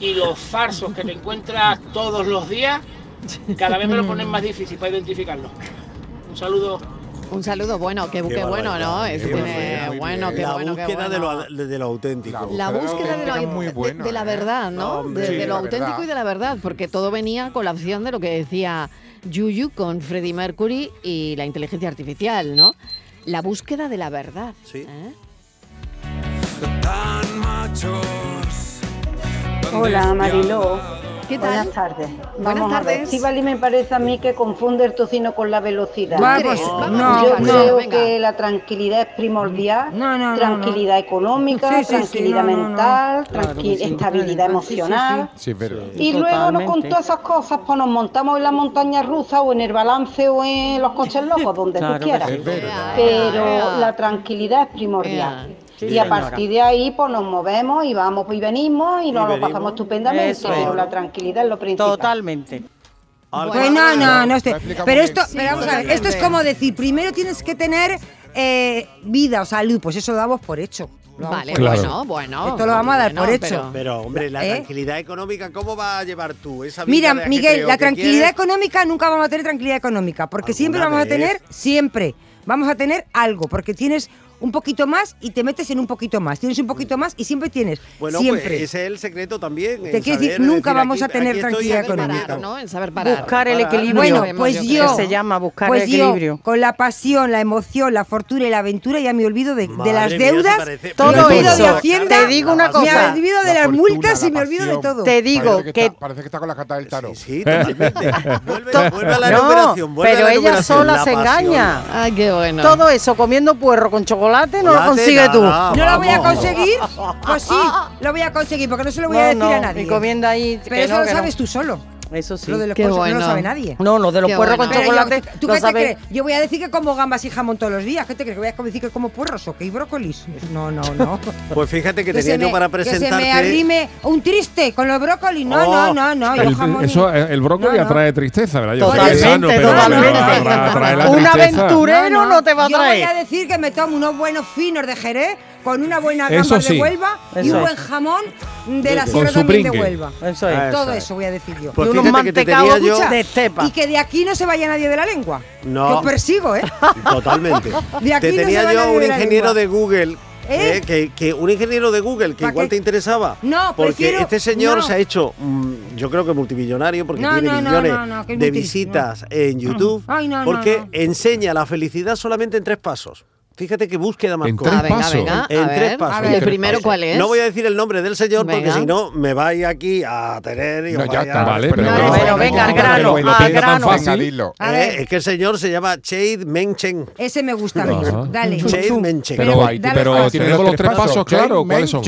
y los farsos que te encuentras todos los días, cada vez me lo ponen más difícil para identificarlo. Un saludo. Un saludo, bueno, qué, bueno, ¿no? Es, bueno, qué bueno, qué bueno. De lo, de lo auténtico. La búsqueda de, lo, de, la verdad, ¿no? de, lo auténtico y de la verdad, porque todo venía con la opción de lo que decía Yuyu con Freddie Mercury y la inteligencia artificial, ¿no? La búsqueda de la verdad. Sí. ¿eh? Hola, Mariló. Buenas tardes. Buenas tardes. Estivali me parece a mí que confunde el tocino con la velocidad. no, Yo creo que la tranquilidad es primordial. tranquilidad económica, tranquilidad mental, estabilidad emocional. y luego con todas esas cosas pues nos montamos en la montaña rusa o en el balance o en los coches locos, donde tú quieras. Pero la tranquilidad es primordial y a partir de ahí pues nos movemos y vamos y venimos y nos lo pasamos estupendamente, pero la tranquilidad es lo principal. Totalmente. Pues no, no, no Pero esto, pero vamos a ver, esto es como decir, primero tienes que tener eh, vida o salud, pues eso lo damos por hecho. Vale, bueno, bueno. Esto lo vamos a dar por hecho. Pero, hombre, la ¿Eh? tranquilidad económica, ¿cómo va a llevar tú esa vida Mira, Miguel, la tranquilidad económica nunca vamos a tener tranquilidad económica, porque siempre vamos a tener, siempre vamos a tener algo, porque tienes un poquito más y te metes en un poquito más. Tienes un poquito más y siempre tienes. Bueno, pues, siempre. pues ese es el secreto también. Te quiero decir, nunca vamos a tener tranquilidad económica. ¿no? En saber parar. Buscar el equilibrio. Bueno, pues yo. Se llama buscar pues el equilibrio. con la pasión, la emoción, la fortuna y la aventura ya me olvido de, de las deudas. todo me olvido eso. de Hacienda. Te digo una cosa. Me olvido de las multas y me olvido de todo. Te digo que. Parece que está con la carta del tarot. Sí, totalmente. vuelve, a la recuperación. Pero ella sola se engaña. Ay, qué bueno. Todo eso comiendo puerro con chocolate no lo consigue sigue tú. ¿No lo voy a conseguir? Pues sí, lo voy a conseguir, porque no se lo voy a decir a nadie. Encomienda ahí. Pero eso lo sabes tú solo. Eso sí. Lo de los puerros no lo sabe nadie. No, lo de los puerros con chocolate. ¿Tú qué te crees? Yo voy a decir que como gambas y jamón todos los días. ¿Qué te crees? ¿Que voy a decir que como puerros o que hay brócolis? No, no, no. Pues fíjate que, tenía yo para presentarte... Que se me arrime un triste con los brócolis. No, no, oh. no, no. El, jamón eso, el brócoli atrae tristeza, ¿verdad? Yo totalmente, totalmente. Un aventurero no te va a traer. Yo voy a decir que me tomo unos buenos finos de Jerez con una buena gamba de Huelva y un buen jamón de la Sierra también de Huelva. Eso es. Todo eso voy a decir yo. Pues y unos mantecados de estepa. Y que de aquí no se vaya nadie de la lengua. No. Que persigo, ¿eh? Totalmente. De aquí te tenía yo un ingeniero de Google ¿Eh? ¿Eh? que, un ingeniero de Google que igual te interesaba. No, porque este señor se ha hecho, mm, yo creo que multimillonario, porque tiene millones de visitas en YouTube, porque enseña la felicidad solamente en tres pasos. Fíjate qué búsqueda más En tres pasos. en tres pasos. ¿El primero cuál es? No voy a decir el nombre del señor porque si no me vais aquí a tener y no, ya está, vale, pero, pero venga, al grano, al grano. Eh, es que el señor se llama Chade Menchen. Ese me gusta a mí. Dale. Chade Menchen. Pero, pero tenemos los tres pasos, claro. ¿Cuáles son?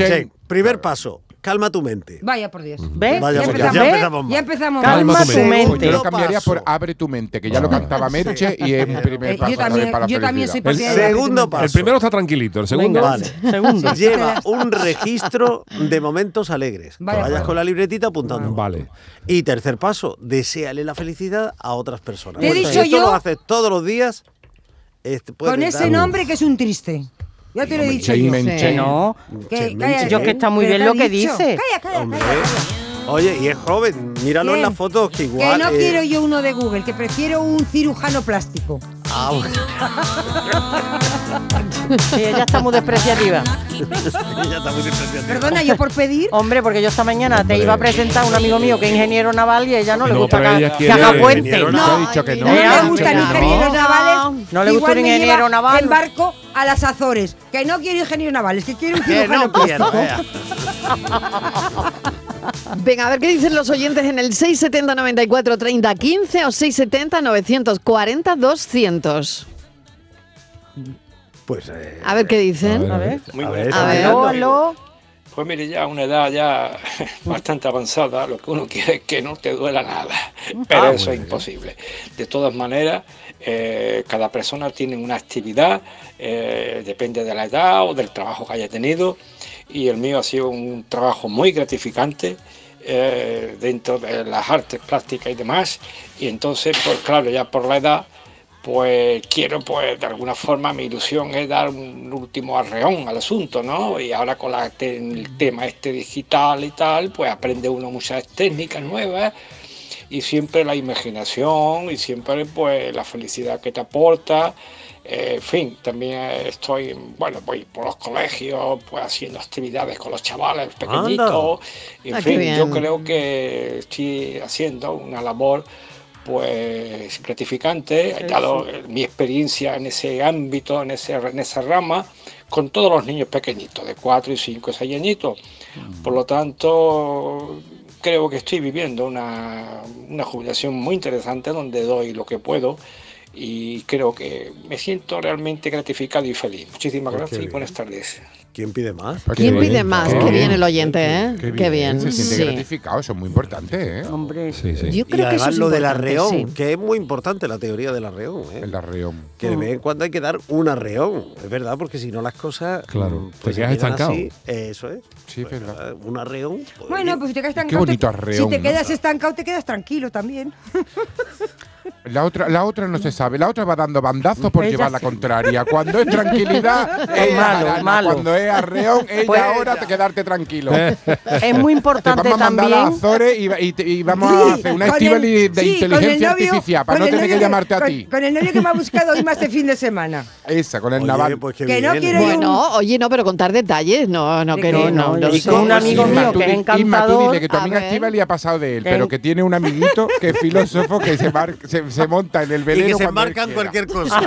Primer paso, calma tu mente. Vaya por Dios. ¿Ves? Vaya ya, empezamos, ya empezamos Ya empezamos Calma tu mente. Yo lo cambiaría por abre tu mente, que ya lo cantaba Merche y es mi primer paso yo también, para yo también soy El segundo paso. El primero está tranquilito, el segundo. vale. segundo. Lleva un registro de momentos alegres. vayas con la libretita apuntando. Vale. Y tercer paso, deseale la felicidad a otras personas. Te he dicho yo. lo haces todos los días. Este, con ese nombre que es un triste. Ya te lo he dicho yo. No, que, yo que está muy bien lo que dice. Calla, calla, Oye, y es joven, míralo en las fotos que igual. Que no quiero yo uno de Google, que prefiero un cirujano plástico. Ah, sí, ella está muy despreciativa. ella está muy despreciativa. Perdona, yo por pedir. Hombre, porque yo esta mañana te iba a presentar a un amigo mío que es ingeniero naval y ella no, le gusta que, haga puente. No, ha dicho que no. No le gustan ingenieros navales. No le gusta un ingeniero naval. En barco a las Azores. Que no quiere ingeniero navales, que quiere un cirujano plástico. Venga, a ver qué dicen los oyentes en el 670 94 30 15 o 670 940 200. Pues. Eh, a ver qué dicen. A ver. Muy a ver. Pues mire, ya a una edad ya bastante avanzada, lo que uno quiere es que no te duela nada, pero ah, eso es imposible. De todas maneras, eh, cada persona tiene una actividad, eh, depende de la edad o del trabajo que haya tenido, y el mío ha sido un trabajo muy gratificante eh, dentro de las artes plásticas y demás, y entonces, pues claro, ya por la edad, pues quiero, pues de alguna forma mi ilusión es dar un último arreón al asunto, ¿no? Y ahora con la, el tema este digital y tal, pues aprende uno muchas técnicas nuevas y siempre la imaginación y siempre pues la felicidad que te aporta. Eh, en fin, también estoy, bueno, voy por los colegios, pues haciendo actividades con los chavales pequeñitos. En ah, fin, yo creo que estoy haciendo una labor pues gratificante, he dado mi experiencia en ese ámbito, en, ese, en esa rama, con todos los niños pequeñitos, de 4 y 5 y 6 añitos. Mm. Por lo tanto, creo que estoy viviendo una, una jubilación muy interesante donde doy lo que puedo y creo que me siento realmente gratificado y feliz. Muchísimas gracias y buenas tardes. ¿Quién pide más? ¿Quién pide más? Qué, bien el oyente, ¿eh? Qué bien. Se siente gratificado, eso es muy importante, ¿eh? Hombre, sí, sí. Yo creo y además que lo del arreón, que es muy importante la teoría del arreón, ¿eh? El arreón. Que de vez en cuando hay que dar un arreón, es verdad, porque si no las cosas... Claro, mm, pues te quedas estancado. eso es. Sí, pues, verdad. Un arreón... Pues, bueno, pues si te quedas estancado... Qué bonito arreón. Si te quedas estancado, te quedas tranquilo también. La otra, la otra no se sabe. La otra va dando bandazos por llevar la contraria. Cuando es tranquilidad, es malo, malo. Cuando es arreón, ella pues, ahora te quedarte tranquilo. Es muy importante vamos también. A mandar a y, y, vamos a hacer una estival de inteligencia artificial para no tener que llamarte a ti. Con el novio que me ha buscado hoy más este fin de semana. Esa, con el naval. Pues que, no quiero bueno, oye, no, pero contar detalles, no, no quería. No, no, y con un amigo mío que es encantador. tú dile que tu amiga Estivali ha pasado de él, pero que tiene un amiguito que es filósofo que se, se monta en el velero. Y que se embarcan cualquier cosa.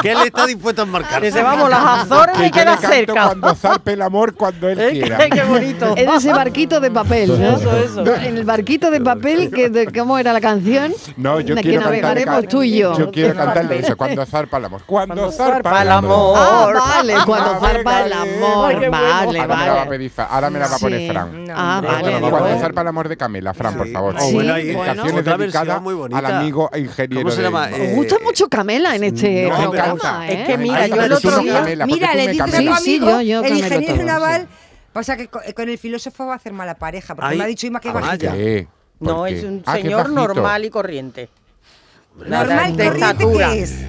que él está dispuesto a embarcar. Que se vamos las Azores y queda cerca. Cuando zarpe el amor, cuando él quiera. Qué bonito. En ese barquito de papel, ¿no? Eso, eso. En el barquito de papel, que ¿cómo era la canción? No, yo de quiero que navegaremos tú y yo. Yo quiero cantarle eso, cuando zarpa el amor. Cuando, zarpa, el amor. Ah, vale, cuando zarpa el amor. Vale, ahora vale. Me la va a pedir, ahora me la va a poner Fran. Ah, vale. Cuando zarpa el amor de Camela, Fran, por favor. Sí, bueno, Dedicaciones dedicadas al amigo ingeniero. ¿Cómo se llama? Me gusta mucho Camela en este No, programa. Es ¿eh? que mira, yo el otro no, día. Mira, le me dices a tu amigo, yo- yo el ingeniero naval, pasa que co- con el filósofo va a hacer mala pareja, porque Ay, me ha dicho Ima que es ah, bajita. vaya. ¿Qué? ¿Por No, qué? es un Ah, es señor normal y corriente. Normal, de corriente. ¿qué es?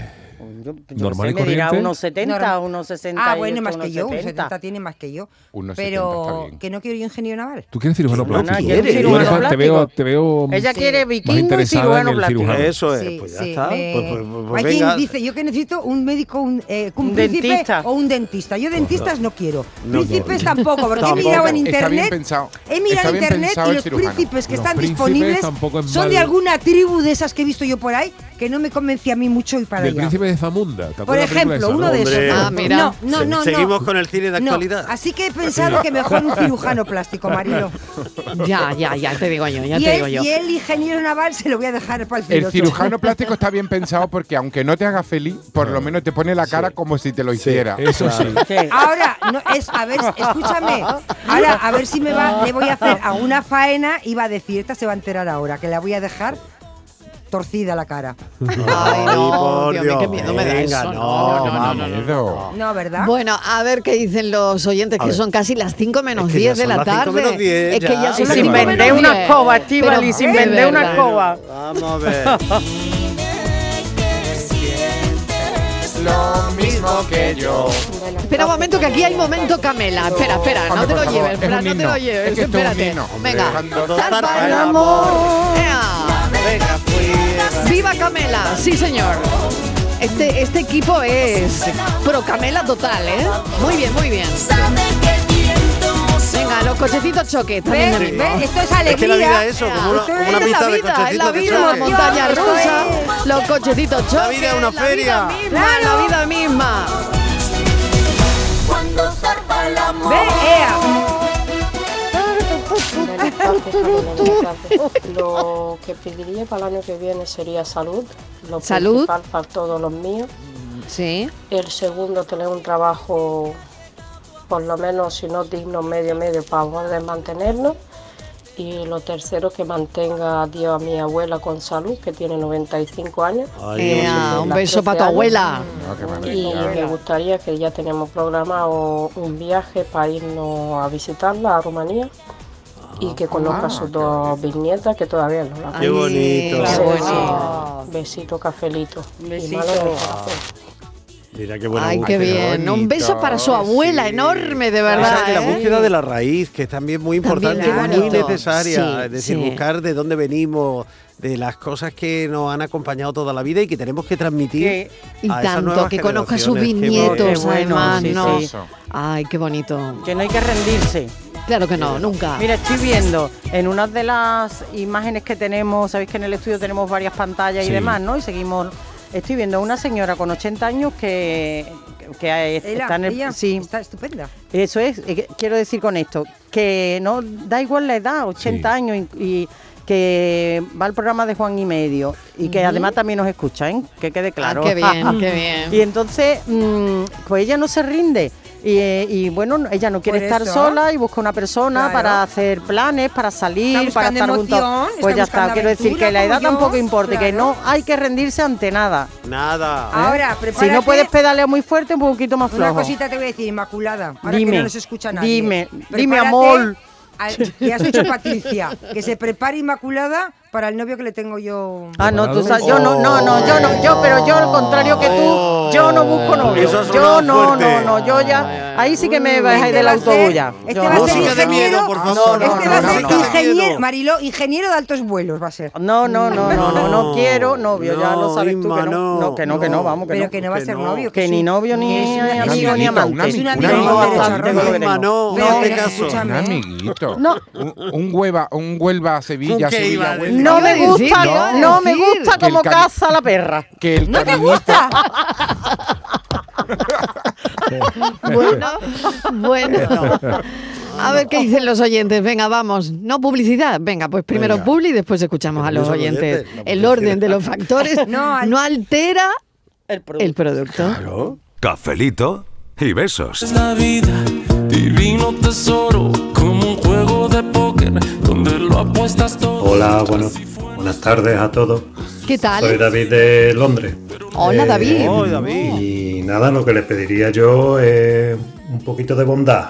Yo, yo Normal sé, y me dirá corriente. unos 70, Norm- unos 60. Ah, bueno, más que yo, un 70 tiene más que yo. Unos 70 Pero que no quiero yo ingeniero naval. ¿Tú quieres cirujano plástico? quiero Tú cirujano eres- te veo, plástico. te veo Ella quiere vikingo y cirujano plástico. cirujano. Eso es, Sí, pues ya sí, está. me- Pues, pues, pues, Hay quien dice, yo que necesito un médico, un, eh, un, Un príncipe dentista. o un dentista. Yo dentistas no quiero. No, príncipes no. tampoco, porque he mirado en internet. He mirado en internet y los príncipes que están disponibles son de alguna tribu de esas que he visto yo por ahí que no me convence a mí mucho y para allá. príncipe de Zamunda. ¿te Por ejemplo, uno no? de esos. Ah, mira. No, no, no. Seguimos no. con el cine de No, actualidad. Así que he pensado que mejor un cirujano plástico, Marilo. Ya, ya, ya te digo yo, ya y, te digo el, yo. y el ingeniero naval se lo voy a dejar para el El filósofo. cirujano plástico está bien pensado porque aunque no te haga feliz, por lo menos te pone la cara como si te lo hiciera. Eso sí. Ahora, no, es, a ver, escúchame. Ahora, a ver si me va, le voy a hacer alguna faena y va a decir, esta se va a enterar ahora, que la voy a dejar torcida la cara. Ay, no, por Dios mío, qué miedo me da Venga, eso. no, No, no, no, no, no. Miedo. No, ¿verdad? Bueno, a ver qué dicen los oyentes, que son casi las 5 menos Es que 10 ya de la las cinco tarde. menos diez, es que ya. son Y las sin cinco vender menos una 10. escoba, y sin vender de una escoba. Vamos a ver. Lo mismo que yo. Espera un momento, que aquí hay momento Camela. Espera, espera, no te lo lleves, es Fran, no te lo lleves. Espérate. Venga, zarpa el el amor. Venga. ¡Viva Camela! Sí, señor. Este, este equipo es pro Camela total, ¿eh? Muy bien, muy bien. Venga, los cochecitos choque. también ¿Ves? me animo. ¿Ves? Esto es Es que alegría. la vida es eso, como una, Esto como una es pista la de vida, es la cochecitos de vida, choque. montaña Esto rusa, los cochecitos choque. La vida es una feria. La vida misma, la vida misma. ¿Ves? Ea. Lo que pediría para el año que viene sería salud, lo Salud. principal para todos los míos. Sí. El segundo, tener un trabajo, por lo menos, si no digno, medio medio, para poder mantenernos. Y lo tercero, que mantenga a Dios a mi abuela con salud, que tiene 95 años. Ea, un Las beso 13 para tu abuela. Ah, Y me gustaría que ya tenemos programado un viaje para irnos a visitarla a Rumanía y que conozca a sus dos bisnietas que todavía no la Qué bonito. qué bonito. sí. Besito, cafelito. Besito. Mira qué buena Ay, qué bien. Un beso para su abuela, enorme, de verdad. Esa la ¿eh? búsqueda de la raíz, que es también muy importante, muy necesaria. Sí, es decir, sí. buscar de dónde venimos, de las cosas que nos han acompañado toda la vida y que tenemos que transmitir. Y a esas tanto, que conozca a sus bisnietos, bueno, además, sí, ¿no? sí. Ay, qué bonito. Que no hay que rendirse. Claro que no, nunca. Mira, estoy viendo en una de las imágenes que tenemos, sabéis que en el estudio tenemos varias pantallas Sí. y demás, ¿no? Y seguimos. Estoy viendo a una señora con 80 años que, que Ella, está en el. ella sí, está estupenda. eso es. eh, Quiero decir con esto que no da igual la edad, 80 Sí. años y, y que va al programa de Juan y medio y que además también nos escucha, ¿eh? Que quede claro. Ah, qué bien, qué bien. Y entonces, mm, pues ella no se rinde. Y, eh, y, bueno, ella no quiere estar sola y busca una persona Claro. para hacer planes, para salir, Está para estar juntos. Pues ya está. Quiero decir que la edad yo, tampoco importa, que no hay que rendirse ante nada. Nada. Ahora, Si prepárate. no puedes pedalear muy fuerte, un poquito más Una flojo. cosita te voy a decir, Inmaculada. Ahora Dime, que no nos escucha nadie. dime, dime, amor. al- que has hecho Patricia. Que se prepare Inmaculada para el novio que le tengo yo. Ah, no, tú sabes, yo no, no, no, yo no, yo, pero yo al contrario que tú, yo no busco novio. Yo no, no, no, yo ya, ahí sí que me Este del va a autobús ya. Este va a no. ser Música de ingeniero. miedo, por favor. No, no, este no, va a no, ser no. ingeniero, Mariló, ingeniero de altos vuelos va a ser. No, no, no, no, no, no quiero novio, ya lo No, sabes tú que no, no, no, que no, que no, no. vamos, que Pero no. que no va a ser no. novio. Que ni novio, ni que es un amigo, ni amante. Es un amigo, no, Pero, no pero amiguito. No. Un, un hueva, un Huelva, Sevilla, ¿Un qué iba Sevilla, a Huelva. No me gusta, no, me gusta como caza la perra. Que el ¿No te gusta? bueno, bueno. A ver qué dicen los oyentes. Venga, vamos. No publicidad. Venga, pues primero Venga. publi y después escuchamos a los oyentes. el orden de los factores no, no altera el producto. El producto. Claro. Cafelito y besos. Es la vida, divino tesoro, como un juego de póker donde lo apuestas. Hola, bueno, buenas tardes a todos. ¿Qué tal? Soy David de Londres. Hola, David. Hola, David. Y nada, lo que le pediría yo es un poquito de bondad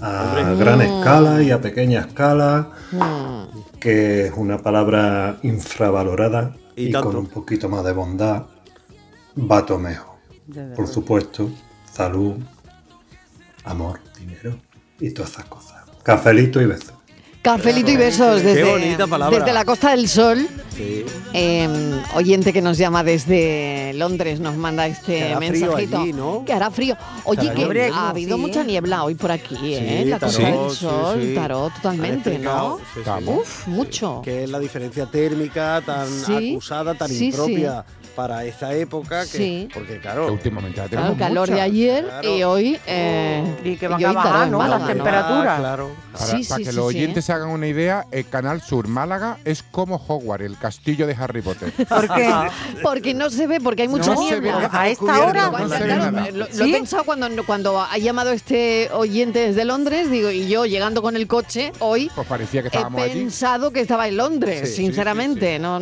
a gran escala y a pequeña escala, mm. que es una palabra infravalorada y, con un poquito más de bondad va todo mejor. Por supuesto, salud, amor, dinero y todas esas cosas. Cafelito y besos. Cafelito y besos desde, desde la Costa del Sol. Em, oyente que nos llama desde Londres nos manda este mensajito. Que hará frío. Oye, que ha habido mucha niebla hoy por aquí, ¿eh? la Costa del Sol, tarot totalmente, ¿no? Uf, mucho. Que es la diferencia térmica tan acusada, tan impropia para esta época, que, porque claro, últimamente el calor de ayer y hoy eh, y que van a bajar, ¿no? Las temperaturas. claro. Para, para que los oyentes se hagan una idea, el Canal Sur Málaga es como Hogwarts, el castillo de Harry Potter. ¿Por qué? porque no se ve, porque hay mucha niebla. A esta hora. lo, he pensado cuando, cuando ha llamado este oyente desde Londres, digo, y yo llegando con el coche hoy, pues parecía que estábamos he pensado que estaba en Londres, sinceramente. no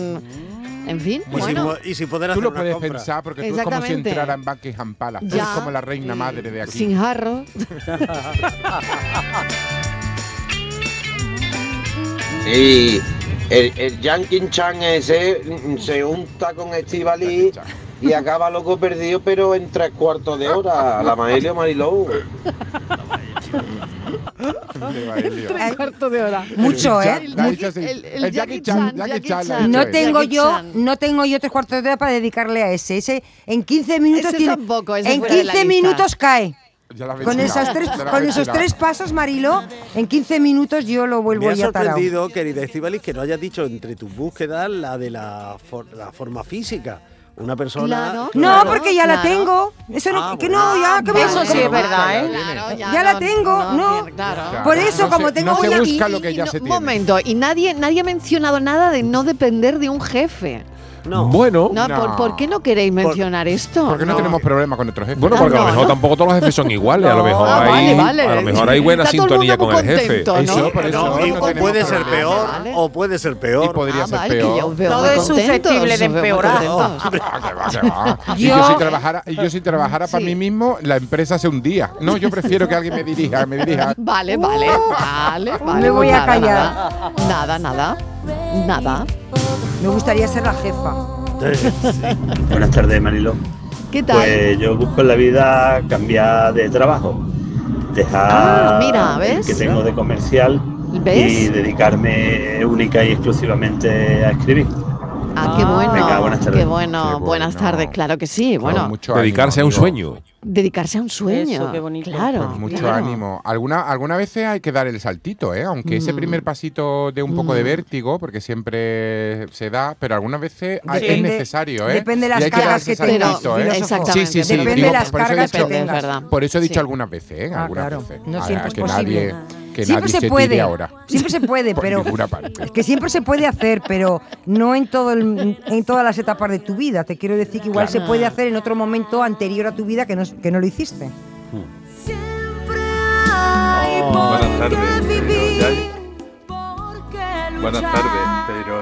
en fin, y bueno. Si, y si poder hacer Tú lo puedes pensar porque tú es como si entrara en Buckingham Palace. Tú eres como la reina madre de aquí. Sin jarro. y el, el Yankee Chan ese se unta con Estivali y acaba loco perdido, pero en tres cuartos de hora. La Maelio Marilou. Un cuarto de hora. Mucho, ¿eh? El, Jackie Chan. No tengo yo, no tengo yo tres cuartos de hora para dedicarle a ese. Ese en 15 minutos ese tampoco, en 15 minutos cae. Con, esas tres, con esos tres pasos, Marilo, en 15 minutos yo lo vuelvo a Me ha sorprendido, querida Estivalis, que no hayas dicho entre tus búsquedas la de la, la forma física una persona. no, porque ya la tengo. Eso no, ah, que no, ya que Eso sí es verdad, ¿eh? ya, la tengo, no. Por eso, como tengo no se busca lo que ya se tiene. Un momento, y nadie, nadie ha mencionado nada de no depender de un jefe. No. Bueno. No, ¿por, qué no queréis mencionar esto? Porque no, tenemos problemas con nuestros jefes. Bueno, porque a lo mejor tampoco todos los jefes son iguales. a lo mejor hay, a lo mejor hay buena sintonía con el jefe. Eso, por eso, o puede ser peor, o puede ser peor. Y podría ah, ser peor. Todo es susceptible de empeorar. Y yo si trabajara, yo si trabajara para mí mismo, la empresa se hundía. No, yo prefiero que alguien me dirija, me dirija. Vale, vale, vale, vale. Me voy a callar. Nada, nada. Nada. Me gustaría ser la jefa. Buenas tardes, Marilo. ¿Qué tal? Pues yo busco en la vida cambiar de trabajo. Dejar ah, mira, ¿ves? que tengo de comercial y dedicarme única y exclusivamente a escribir. Ah, qué bueno. buenas tardes. Qué bueno. Buenas tardes, claro que sí. Bueno, dedicarse a un sueño dedicarse a un sueño. qué bonito. Claro. Pues mucho ánimo. Alguna, alguna veces hay que dar el saltito, ¿eh? Aunque ese mm. primer pasito de un poco de mm. vértigo, porque siempre se da, pero algunas veces es necesario, ¿eh? Depende de las cargas que, tengas. ¿eh? Exactamente. Sí, sí, sí. Depende de las cargas que tengas. Por eso he dicho algunas veces, ¿eh? Ah, claro. No siempre es posible siempre se, puede, siempre se puede, pero es que siempre se puede hacer, pero no en todo en todas las etapas de tu vida. Te quiero decir que igual se puede hacer en otro momento anterior a tu vida que no, que no lo hiciste. buenas tardes. Buenas tardes,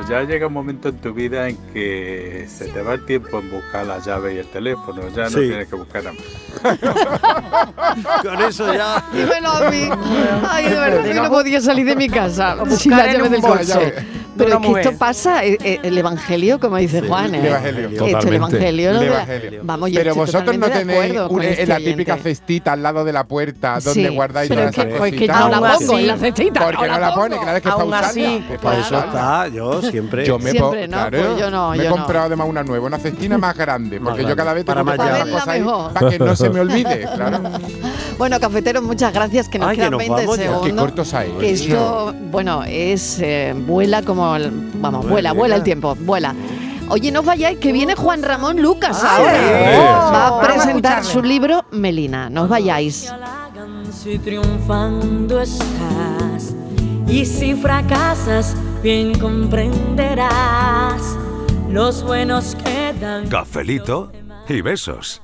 ya llega un momento en tu vida en que se te va el tiempo en buscar la llave y el teléfono, ya no tienes que buscar nada Con eso ya. Dímelo a mí. Ay, de verdad, yo no podía salir de mi casa sin la llave del coche. Pero es que esto pasa, eh, eh, el Evangelio, como dice Juan. El Evangelio. Esto, el Evangelio. El evangelio. Vamos, yo pero vosotros no tenéis este la típica cestita al lado de la puerta donde guardáis todas esas cositas. Pues que yo no la pongo en la cestita. Porque no la pone, que la vez que es para usarla. Para eso está, yo siempre. Yo me siempre, ¿no? Claro, pues yo no, me yo he no. comprado además una nueva, una cestina más grande, porque más yo grande. cada vez tengo para que más cosa ahí, para que no se me olvide, claro. Bueno, cafeteros, muchas gracias, que nos Ay, quedan que nos 20 vamos, segundos. Qué cortos hay. Que esto, bueno, es eh, vuela como el, vamos, vuela, vuela el tiempo, vuela. Oye, no vayáis, que viene Juan Ramón Lucas ah, ahora. Sí. Oh, Va a presentar a su libro Melina. No os vayáis. Si triunfando estás y si fracasas, bien comprenderás los buenos quedan. Cafelito y besos.